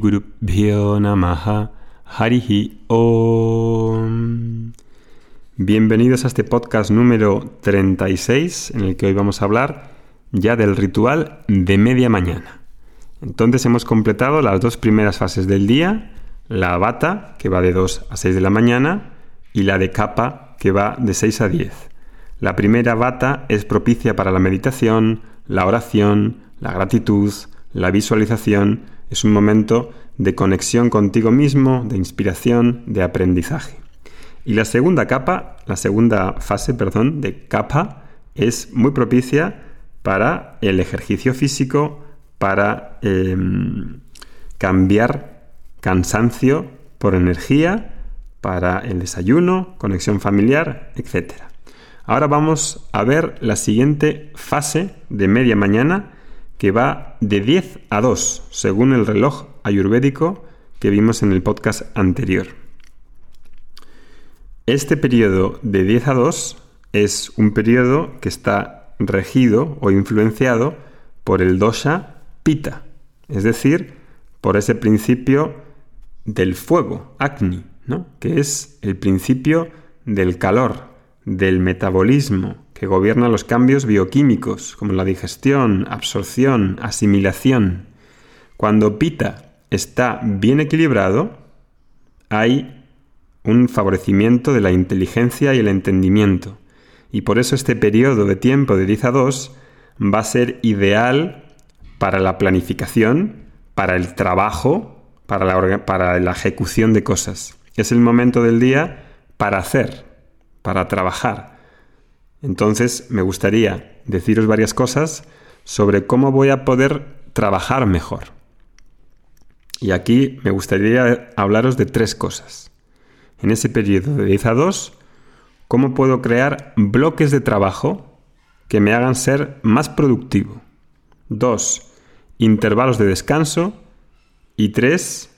Gurubhyo Namaha Harihi Om. Bienvenidos a este podcast número 36 en el que hoy vamos a hablar ya del ritual de media mañana. Entonces hemos completado las dos primeras fases del día, la bata que va de 2 a 6 de la mañana y la de capa que va de 6 a 10. La primera bata es propicia para la meditación, la oración, la gratitud, la visualización es un momento de conexión contigo mismo, de inspiración, de aprendizaje. Y la segunda capa, la segunda fase, perdón, de capa, es muy propicia para el ejercicio físico, para em, cambiar cansancio por energía, para el desayuno, conexión familiar, etc. Ahora vamos a ver la siguiente fase de media mañana, que va de 10 a 2, según el reloj ayurvédico que vimos en el podcast anterior. Este periodo de 10 a 2 es un periodo que está regido o influenciado por el dosha pita, es decir, por ese principio del fuego, Agni, ¿no? que es el principio del calor, del metabolismo, que gobierna los cambios bioquímicos como la digestión, absorción, asimilación. Cuando Pita está bien equilibrado, hay un favorecimiento de la inteligencia y el entendimiento. Y por eso este periodo de tiempo de 10 a 2 va a ser ideal para la planificación, para el trabajo, para la, para la ejecución de cosas. Es el momento del día para hacer, para trabajar, entonces me gustaría deciros varias cosas sobre cómo voy a poder trabajar mejor. Y aquí me gustaría hablaros de tres cosas. En ese periodo de 10 a 2, cómo puedo crear bloques de trabajo que me hagan ser más productivo. Dos, intervalos de descanso. Y tres,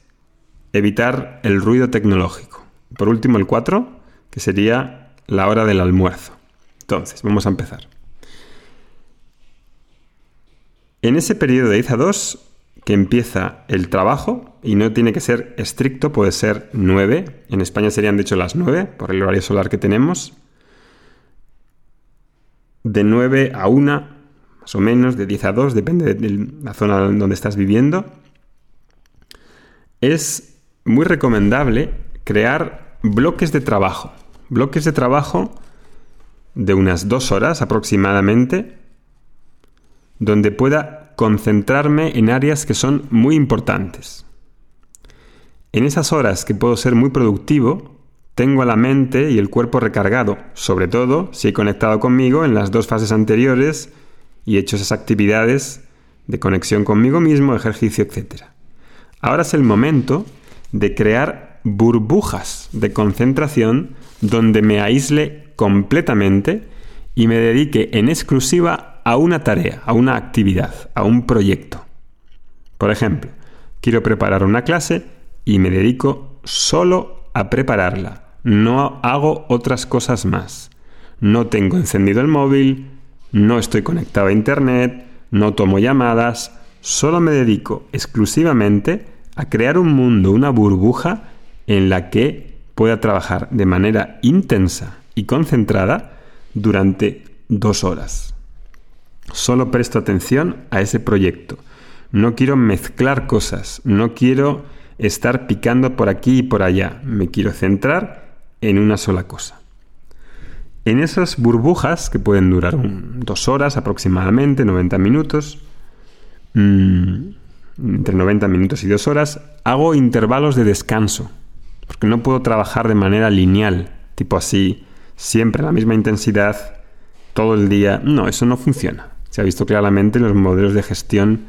evitar el ruido tecnológico. Por último, el cuatro, que sería la hora del almuerzo. Entonces, vamos a empezar. En ese periodo de IZA 2 que empieza el trabajo, y no tiene que ser estricto, puede ser 9, en España serían de hecho las 9, por el horario solar que tenemos, de 9 a 1, más o menos, de 10 a 2, depende de la zona donde estás viviendo, es muy recomendable crear bloques de trabajo. Bloques de trabajo de unas dos horas aproximadamente, donde pueda concentrarme en áreas que son muy importantes. En esas horas que puedo ser muy productivo, tengo la mente y el cuerpo recargado, sobre todo si he conectado conmigo en las dos fases anteriores y he hecho esas actividades de conexión conmigo mismo, ejercicio, etc. Ahora es el momento de crear burbujas de concentración donde me aísle completamente y me dedique en exclusiva a una tarea, a una actividad, a un proyecto. Por ejemplo, quiero preparar una clase y me dedico solo a prepararla. No hago otras cosas más. No tengo encendido el móvil, no estoy conectado a Internet, no tomo llamadas, solo me dedico exclusivamente a crear un mundo, una burbuja en la que pueda trabajar de manera intensa y concentrada durante dos horas. Solo presto atención a ese proyecto. No quiero mezclar cosas, no quiero estar picando por aquí y por allá. Me quiero centrar en una sola cosa. En esas burbujas, que pueden durar dos horas aproximadamente, 90 minutos, mm, entre 90 minutos y dos horas, hago intervalos de descanso, porque no puedo trabajar de manera lineal, tipo así, siempre la misma intensidad, todo el día. No, eso no funciona. Se ha visto claramente en los modelos de gestión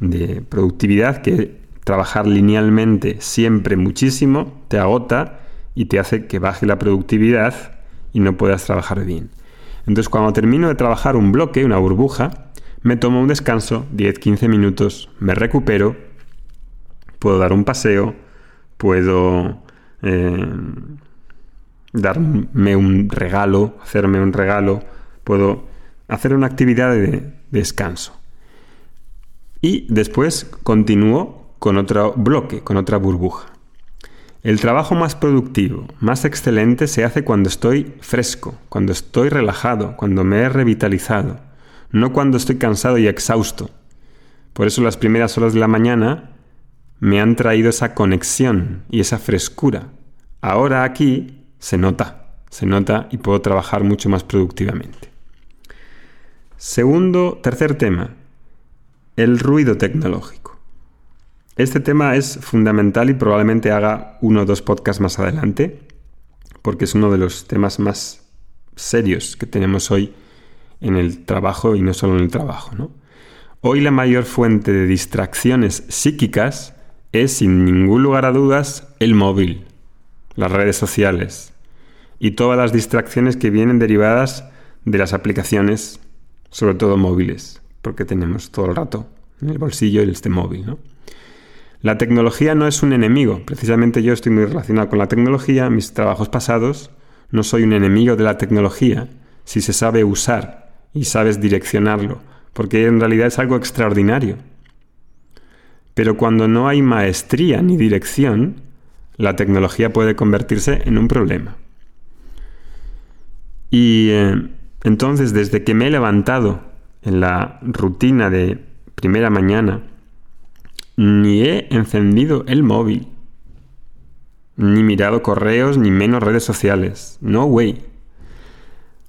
de productividad que trabajar linealmente siempre muchísimo te agota y te hace que baje la productividad y no puedas trabajar bien. Entonces cuando termino de trabajar un bloque, una burbuja, me tomo un descanso, 10-15 minutos, me recupero, puedo dar un paseo, puedo eh, darme un regalo, hacerme un regalo, puedo hacer una actividad de descanso. Y después continúo con otro bloque, con otra burbuja. El trabajo más productivo, más excelente se hace cuando estoy fresco, cuando estoy relajado, cuando me he revitalizado, no cuando estoy cansado y exhausto. Por eso las primeras horas de la mañana me han traído esa conexión y esa frescura. Ahora aquí se nota, se nota y puedo trabajar mucho más productivamente. Segundo, tercer tema, el ruido tecnológico. Este tema es fundamental y probablemente haga uno o dos podcasts más adelante, porque es uno de los temas más serios que tenemos hoy en el trabajo y no solo en el trabajo. Hoy la mayor fuente de distracciones psíquicas es, sin ningún lugar a dudas, el móvil, las redes sociales y todas las distracciones que vienen derivadas de las aplicaciones, sobre todo móviles, porque tenemos todo el rato en el bolsillo este móvil. La tecnología no es un enemigo, precisamente yo estoy muy relacionado con la tecnología, mis trabajos pasados, no soy un enemigo de la tecnología si se sabe usar y sabes direccionarlo, porque en realidad es algo extraordinario pero cuando no hay maestría ni dirección, la tecnología puede convertirse en un problema. Y eh, entonces, desde que me he levantado en la rutina de primera mañana, ni he encendido el móvil, ni mirado correos, ni menos redes sociales. No way.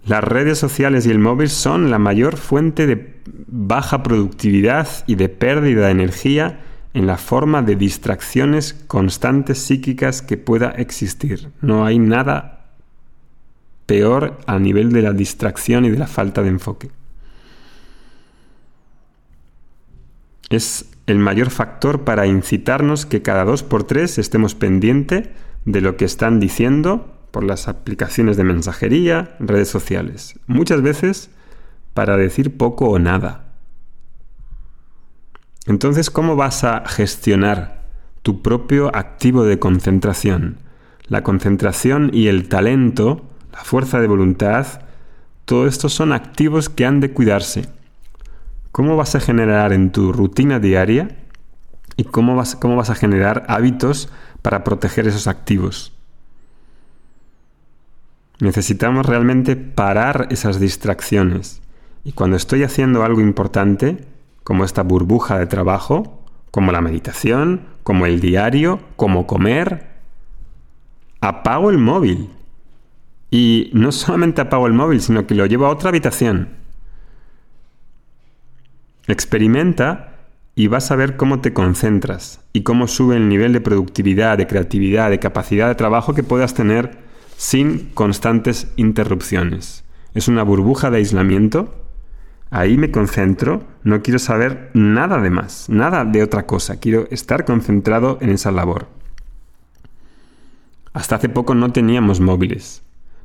Las redes sociales y el móvil son la mayor fuente de baja productividad y de pérdida de energía en la forma de distracciones constantes psíquicas que pueda existir. No hay nada peor a nivel de la distracción y de la falta de enfoque. Es el mayor factor para incitarnos que cada dos por tres estemos pendientes de lo que están diciendo por las aplicaciones de mensajería, redes sociales. Muchas veces para decir poco o nada. Entonces, ¿cómo vas a gestionar tu propio activo de concentración? La concentración y el talento, la fuerza de voluntad, todo esto son activos que han de cuidarse. ¿Cómo vas a generar en tu rutina diaria y cómo vas, cómo vas a generar hábitos para proteger esos activos? Necesitamos realmente parar esas distracciones. Y cuando estoy haciendo algo importante, como esta burbuja de trabajo, como la meditación, como el diario, como comer, apago el móvil. Y no solamente apago el móvil, sino que lo llevo a otra habitación. Experimenta y vas a ver cómo te concentras y cómo sube el nivel de productividad, de creatividad, de capacidad de trabajo que puedas tener sin constantes interrupciones. Es una burbuja de aislamiento Ahí me concentro, no quiero saber nada de más, nada de otra cosa, quiero estar concentrado en esa labor. Hasta hace poco no teníamos móviles.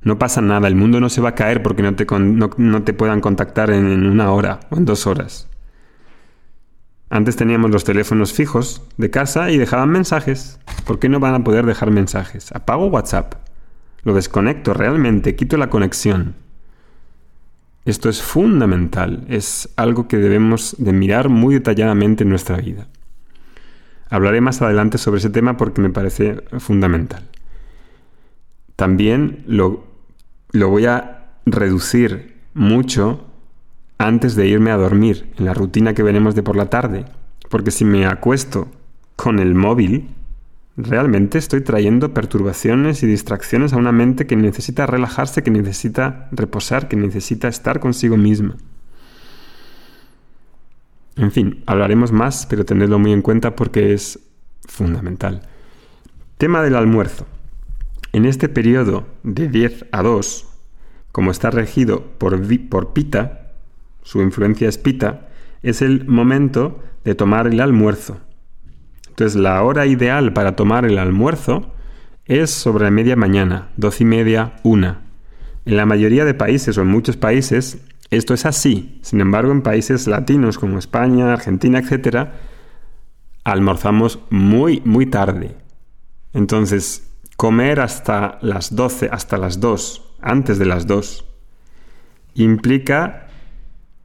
No pasa nada, el mundo no se va a caer porque no te, no, te puedan contactar en, en una hora o en dos horas. Antes teníamos los teléfonos fijos de casa y dejaban mensajes. ¿Por qué no van a poder dejar mensajes? Apago WhatsApp. Lo desconecto realmente, quito la conexión. Esto es fundamental, es algo que debemos de mirar muy detalladamente en nuestra vida. Hablaré más adelante sobre ese tema porque me parece fundamental. También lo, lo voy a reducir mucho antes de irme a dormir, en la rutina que veremos de por la tarde, porque si me acuesto con el móvil, realmente estoy trayendo perturbaciones y distracciones a una mente que necesita relajarse, que necesita reposar, que necesita estar consigo misma. En fin, hablaremos más, pero tenedlo muy en cuenta porque es fundamental. Tema del almuerzo. En este periodo de 10 a 2, como está regido por, por Pita, su influencia es Pita, es el momento de tomar el almuerzo entonces la hora ideal para tomar el almuerzo es sobre media mañana, doce y media, una. En la mayoría de países o en muchos países esto es así. Sin embargo, en países latinos como España, Argentina, etc., almorzamos muy, muy tarde. Entonces, comer hasta las 12, hasta las 2, antes de las 2, implica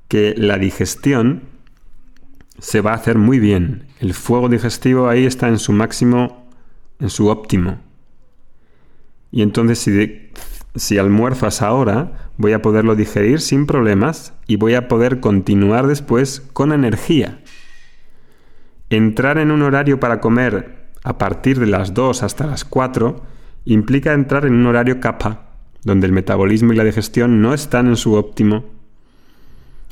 que la digestión se va a hacer muy bien. El fuego digestivo ahí está en su máximo, en su óptimo. Y entonces si, si almuerzo a esa hora, voy a poderlo digerir sin problemas y voy a poder continuar después con energía. Entrar en un horario para comer a partir de las 2 hasta las 4 implica entrar en un horario capa, donde el metabolismo y la digestión no están en su óptimo.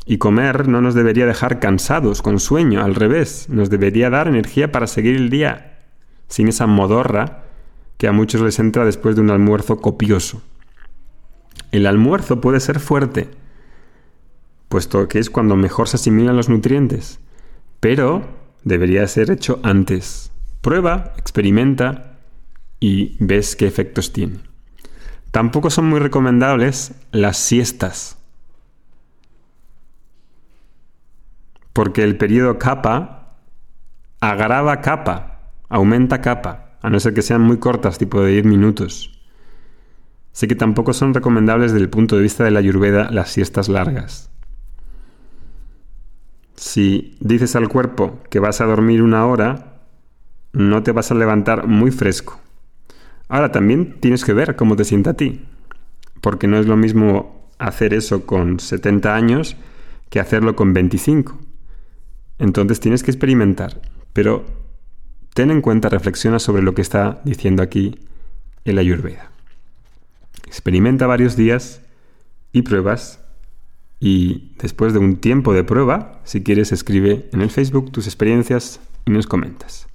Y comer no nos debería dejar cansados, con sueño, al revés, nos debería dar energía para seguir el día, sin esa modorra que a muchos les entra después de un almuerzo copioso. El almuerzo puede ser fuerte, puesto que es cuando mejor se asimilan los nutrientes, pero debería ser hecho antes. Prueba, experimenta y ves qué efectos tiene. Tampoco son muy recomendables las siestas. Porque el periodo capa agrava capa, aumenta capa, a no ser que sean muy cortas, tipo de 10 minutos. Así que tampoco son recomendables desde el punto de vista de la ayurveda las siestas largas. Si dices al cuerpo que vas a dormir una hora, no te vas a levantar muy fresco. Ahora también tienes que ver cómo te sienta a ti, porque no es lo mismo hacer eso con 70 años que hacerlo con 25. Entonces tienes que experimentar, pero ten en cuenta, reflexiona sobre lo que está diciendo aquí el Ayurveda. Experimenta varios días y pruebas y después de un tiempo de prueba, si quieres, escribe en el Facebook tus experiencias y nos comentas.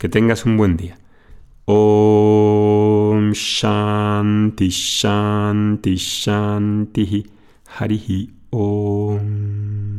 Que tengas un buen día. Om Shanti Shanti Shanti Harihi Om.